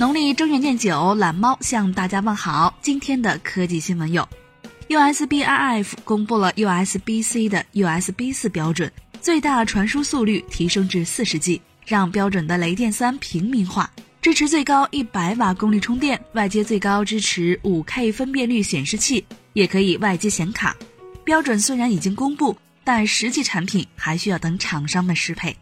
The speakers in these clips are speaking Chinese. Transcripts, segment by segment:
农历正月廿九，懒猫向大家问好。今天的科技新闻有：USB-IF 公布了 USB-C 的 USB 四标准，最大传输速率提升至四十 G，让标准的雷电三平民化，支持最高一百瓦功率充电，外接最高支持五 K 分辨率显示器，也可以外接显卡。标准虽然已经公布，但实际产品还需要等厂商们适配。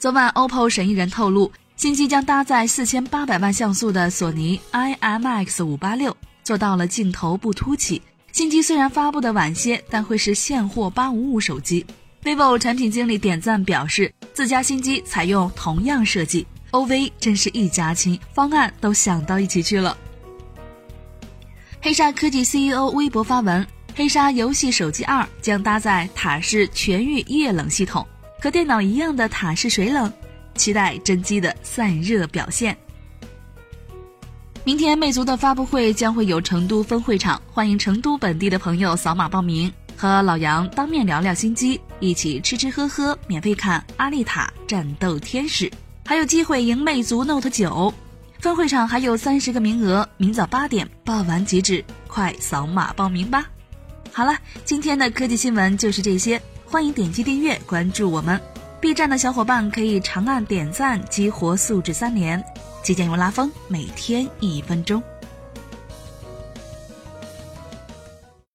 昨晚，OPPO 审议人透露。新机将搭载四千八百万像素的索尼 IMX 五八六，做到了镜头不凸起。新机虽然发布的晚些，但会是现货八五五手机。vivo 产品经理点赞表示，自家新机采用同样设计，OV 真是一家亲，方案都想到一起去了。黑鲨科技 CEO 微博发文，黑鲨游戏手机二将搭载塔式全域液冷系统，和电脑一样的塔式水冷。期待真机的散热表现。明天魅族的发布会将会有成都分会场，欢迎成都本地的朋友扫码报名，和老杨当面聊聊新机，一起吃吃喝喝，免费看《阿丽塔：战斗天使》，还有机会赢魅族 Note 九。分会场还有三十个名额，明早八点报完即止，快扫码报名吧。好了，今天的科技新闻就是这些，欢迎点击订阅关注我们。B 站的小伙伴可以长按点赞，激活素质三连。即将用拉风，每天一分钟。